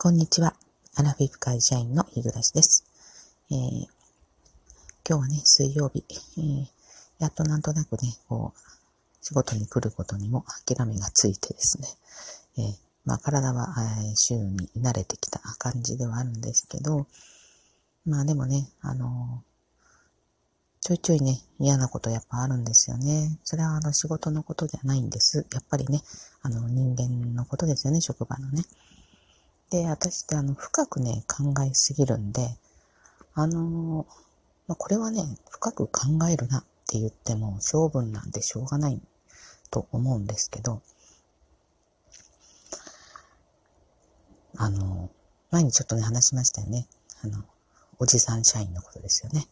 こんにちは。アラフィフ会社員の日暮です。えー、今日はね、水曜日、えー、やっとなんとなくね、こう、仕事に来ることにも諦めがついてですね、えー、まあ体は、え、週に慣れてきた感じではあるんですけど、まあでもね、あのちょいちょいね、嫌なことやっぱあるんですよね。それはあの仕事のことじゃないんです。やっぱりね、あの人間のことですよね、職場のね。で、私ってあの、深くね、考えすぎるんで、あのまあ、これはね、深く考えるなって言っても、性分なんでしょうがないと思うんですけど、あの、前にちょっとね、話しましたよね。あの、おじさん社員のことですよね。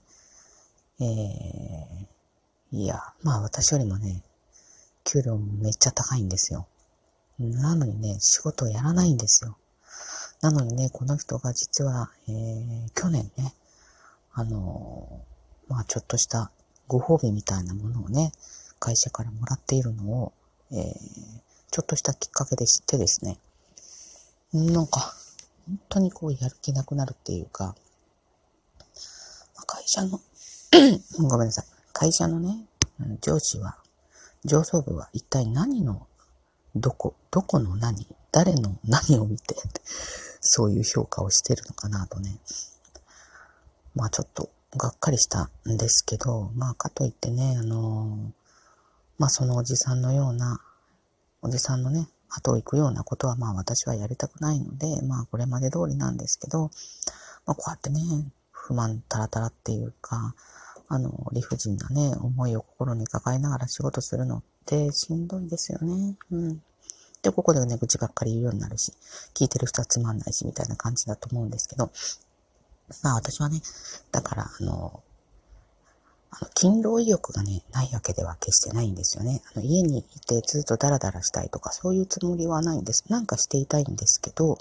えー、いや、まあ私よりもね、給料めっちゃ高いんですよ。なのにね、仕事をやらないんですよ。なのにね、この人が実は、えー、去年ね、あのー、まあちょっとしたご褒美みたいなものをね、会社からもらっているのを、えー、ちょっとしたきっかけで知ってですね、なんか、本当にこうやる気なくなるっていうか、会社の ごめんなさい。会社のね、上司は、上層部は一体何の、どこ、どこの何、誰の何を見て、そういう評価をしてるのかなとね。まあちょっとがっかりしたんですけど、まあかといってね、あのまあそのおじさんのような、おじさんのね、後を行くようなことはまあ私はやりたくないので、まあこれまで通りなんですけど、まあこうやってね、不満たらたらっていうか、あの、理不尽なね、思いを心に抱えながら仕事するのってしんどいですよね。うん。で、ここでね、愚痴ばっかり言うようになるし、聞いてる人はつまんないし、みたいな感じだと思うんですけど、まあ私はね、だから、あの、あの、勤労意欲がね、ないわけでは決してないんですよね。あの、家にいてずっとダラダラしたいとか、そういうつもりはないんです。なんかしていたいんですけど、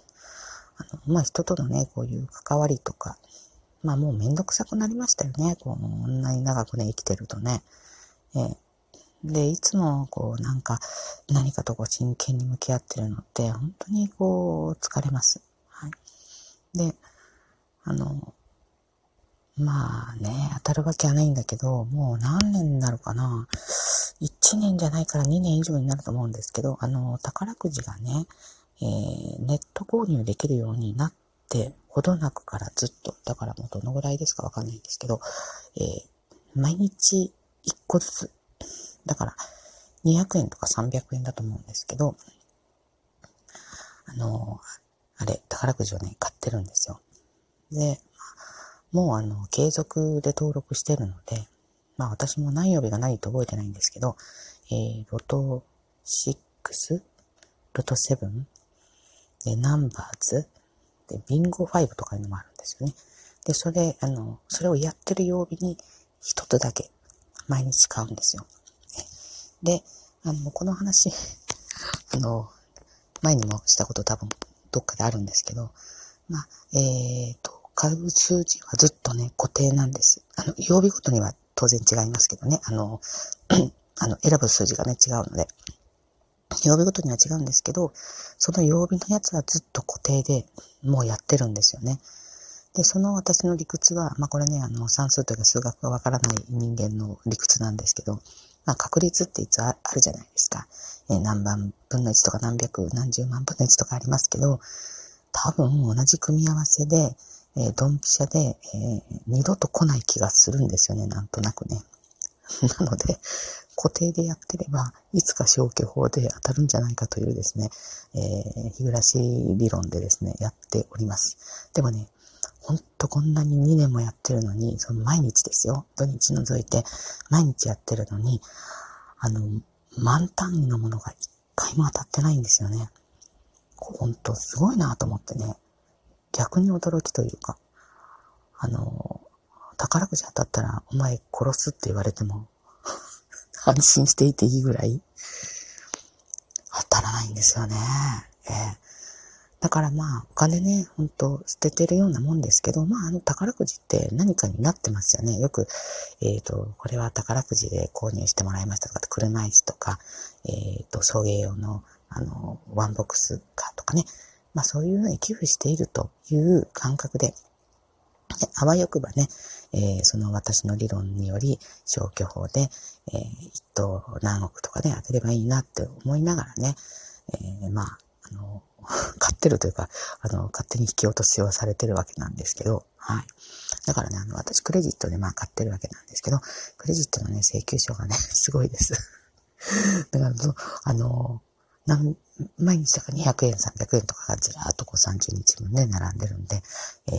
あの、まあ人とのね、こういう関わりとか、まあもうめんどくさくなりましたよね。こんなに長くね、生きてるとね。えー、で、いつもこうなんか何かとこう真剣に向き合ってるのって本当にこう疲れます。はい。で、あの、まあね、当たるわけはないんだけど、もう何年になるかな。1年じゃないから2年以上になると思うんですけど、あの、宝くじがね、えー、ネット購入できるようになってほどなくからずっと、だからもうどのぐらいですかわかんないんですけど、えー、毎日1個ずつだから、200円とか300円だと思うんですけど、あの、あれ、宝くじをね、買ってるんですよ。で、もうあの、継続で登録してるので、まあ私も何曜日が何と覚えてないんですけど、えー、ロト6、ロト7、で、ナンバーズ、で、ビンゴ5とかいうのもあるんですよね。で、それ、あの、それをやってる曜日に一つだけ毎日買うんですよ。で、あの、この話、あの、前にもしたこと多分どっかであるんですけど、まあ、えっ、ー、と、買う数字はずっとね、固定なんです。あの、曜日ごとには当然違いますけどね、あの、あの、選ぶ数字がね、違うので、曜日ごとには違うんですけど、その曜日のやつはずっと固定でもうやってるんですよね。で、その私の理屈は、まあこれね、あの、算数というか数学がわからない人間の理屈なんですけど、まあ、確率っていつあるじゃないですか。え、何万分の1とか何百何十万分の1とかありますけど、多分同じ組み合わせで、えー、ドンピシャで、えー、二度と来ない気がするんですよね、なんとなくね。なので、固定でやってれば、いつか消去法で当たるんじゃないかというですね、えー、日暮らし理論でですね、やっております。でもね、ほんとこんなに2年もやってるのに、その毎日ですよ。土日除いて毎日やってるのに、あの、満単位のものが一回も当たってないんですよね。ほんとすごいなと思ってね。逆に驚きというか、あの、宝くじ当たったらお前殺すって言われても 安心していていいぐらい当たらないんですよね。えーだからまあ、お金ね、ほんと捨ててるようなもんですけど、まあ、あの宝くじって何かになってますよね。よく、えっ、ー、と、これは宝くじで購入してもらいましたとか、車椅子とか、えっ、ー、と、送迎用の、あの、ワンボックスカーとかね、まあそういうふうに寄付しているという感覚で、であわよくばね、えー、その私の理論により消去法で、えー、一等何億とかね、当てればいいなって思いながらね、えー、まあ、あの、買ってるというか、あの、勝手に引き落としをされてるわけなんですけど、はい。だからね、あの、私クレジットでまあ買ってるわけなんですけど、クレジットのね、請求書がね、すごいです。だから、あの、何、毎日だから200円、300円とかがずらーっとこう30日分ね、並んでるんで、え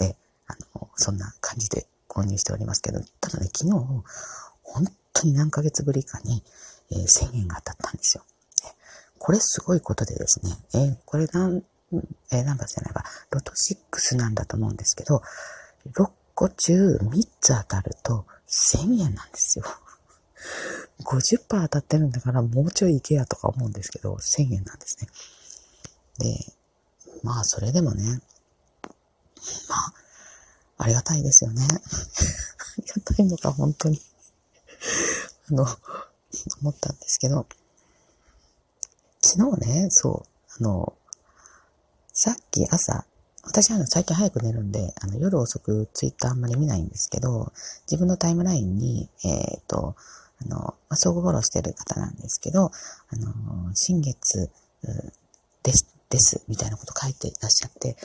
ー、え、あの、そんな感じで購入しておりますけど、ただね、昨日、本当に何ヶ月ぶりかに、えー、1000円が当たったんですよ。これすごいことでですね、えー、これ何、えー、何番じゃないか、ロト6なんだと思うんですけど、6個中3つ当たると1000円なんですよ。50%当たってるんだからもうちょい行けやとか思うんですけど、1000円なんですね。で、まあそれでもね、まあ、ありがたいですよね。ありがたいのか、本当に あの、思ったんですけど、昨日ね、そう、あの、さっき朝、私は最近早く寝るんで、あの夜遅くツイッターあんまり見ないんですけど、自分のタイムラインに、えっ、ー、と、あの、まあ、相互フォローしてる方なんですけど、あの、新月です、です、みたいなこと書いていらっしゃって、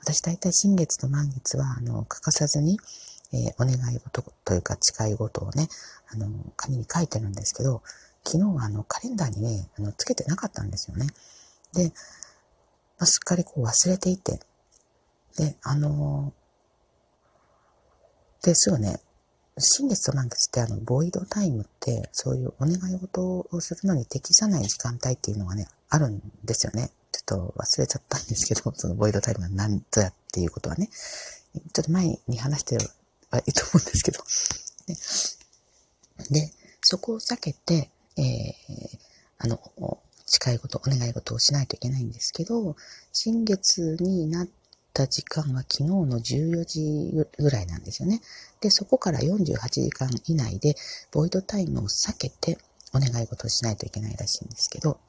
私大体新月と満月は、あの、欠かさずに、えー、お願い事というか誓い事をね、あの、紙に書いてるんですけど、昨日はあの、カレンダーにね、あの、つけてなかったんですよね。で、まあ、すっかりこう忘れていて、で、あのー、で、すぐね、新月と満月ってあの、ボイドタイムって、そういうお願い事をするのに適さない時間帯っていうのがね、あるんですよね。ちょっと忘れちゃったんですけど、そのボイドタイムは何ぞやっていうことはね、ちょっと前に話してはいいと思うんですけど、ね、で、そこを避けて、えー、あの、誓い事、お願い事をしないといけないんですけど、新月になった時間は昨日の14時ぐらいなんですよね。で、そこから48時間以内で、ボイドタイムを避けてお願い事をしないといけないらしいんですけど、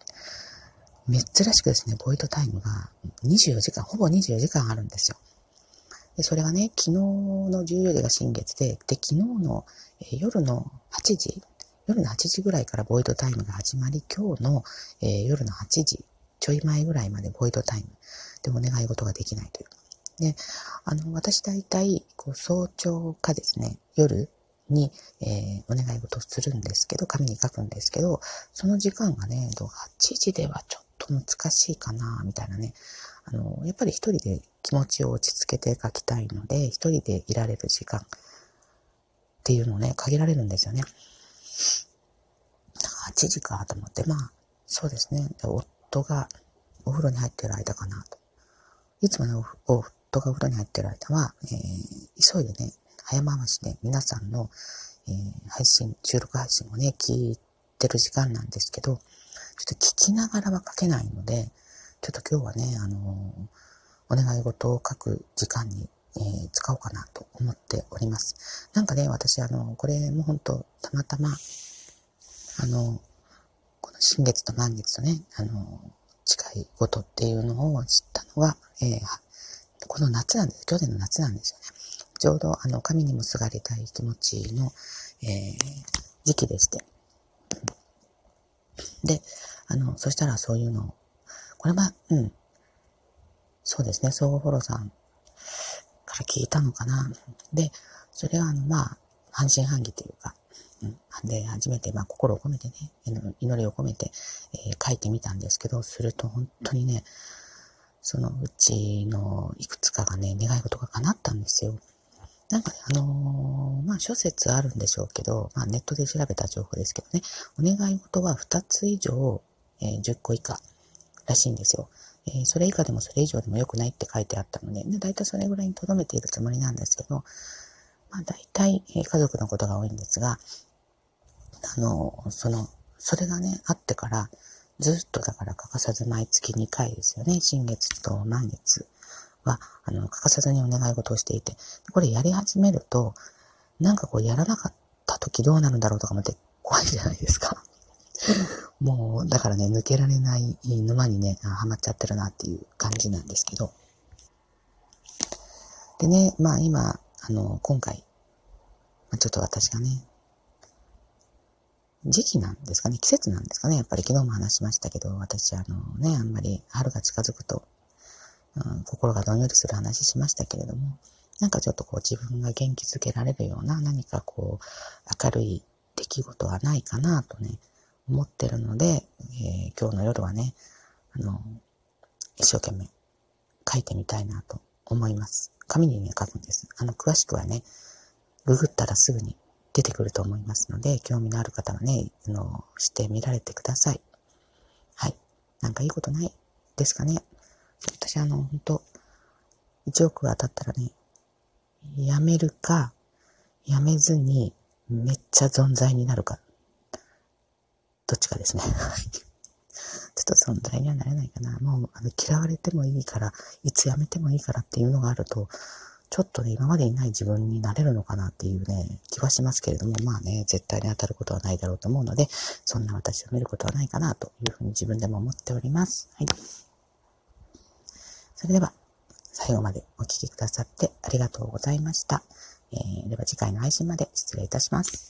珍しくですね、ボイドタイムが24時間、ほぼ24時間あるんですよ。でそれがね、昨日の14時が新月で、で、昨日の夜の8時、夜の8時ぐらいからボイドタイムが始まり、今日の、えー、夜の8時ちょい前ぐらいまでボイドタイムでお願い事ができないという。で、あの、私大体、こう、早朝かですね、夜に、えー、お願い事するんですけど、紙に書くんですけど、その時間がね、8時ではちょっと難しいかな、みたいなね。あの、やっぱり一人で気持ちを落ち着けて書きたいので、一人でいられる時間っていうのをね、限られるんですよね。8時かと思って、まあ、そうですね。夫がお風呂に入ってる間かなと。いつもね、夫がお風呂に入ってる間は、えー、急いでね、早回しで皆さんの、えー、配信、収録配信をね、聞いてる時間なんですけど、ちょっと聞きながらは書けないので、ちょっと今日はね、あのー、お願い事を書く時間に、えー、使おうかなと思っております。なんかね、私、あの、これも本当たまたま、あの、この新月と満月とね、あの、誓い事っていうのを知ったのが、えー、この夏なんです。去年の夏なんですよね。ちょうど、あの、神にもすがりたい気持ちの、えー、時期でして。で、あの、そしたらそういうのを、これは、うん、そうですね、相互フォローさんから聞いたのかな。で、それは、あの、まあ、半信半疑というか、うん。で、初めて、まあ、心を込めてね、祈りを込めて、えー、書いてみたんですけど、すると本当にね、そのうちのいくつかがね、願い事が叶ったんですよ。なんかね、あのー、まあ、諸説あるんでしょうけど、まあ、ネットで調べた情報ですけどね、お願い事は2つ以上、えー、10個以下らしいんですよ。えー、それ以下でもそれ以上でも良くないって書いてあったので、で、大体それぐらいに留めているつもりなんですけど、まあ、大体、え家族のことが多いんですが、あの、その、それがね、あってから、ずっとだから欠かさず毎月2回ですよね。新月と満月は、あの、欠かさずにお願い事をしていて、これやり始めると、なんかこうやらなかった時どうなるんだろうとか思って怖いじゃないですか。もう、だからね、抜けられない沼にね、ハマっちゃってるなっていう感じなんですけど。でね、まあ今、あの、今回、まあ、ちょっと私がね、時期なんですかね、季節なんですかね。やっぱり昨日も話しましたけど、私、あのね、あんまり春が近づくと、うん、心がどんよりする話しましたけれども、なんかちょっとこう自分が元気づけられるような何かこう明るい出来事はないかなとね、思ってるので、えー、今日の夜はね、あの、一生懸命書いてみたいなと思います。紙にね、書くんです。あの、詳しくはね、ググったらすぐに出てくると思いますので、興味のある方はね、あの、してみられてください。はい。なんかいいことないですかね？私あの、本当1億当たったらね、やめるか、やめずに、めっちゃ存在になるか。どっちかですね。ちょっと存在にはなれないかな。もう、あの、嫌われてもいいから、いつ辞めてもいいからっていうのがあると、ちょっとね、今までにない自分になれるのかなっていうね、気はしますけれども、まあね、絶対に当たることはないだろうと思うので、そんな私を見ることはないかなというふうに自分でも思っております。はい。それでは、最後までお聴きくださってありがとうございました。えー、では次回の配信まで失礼いたします。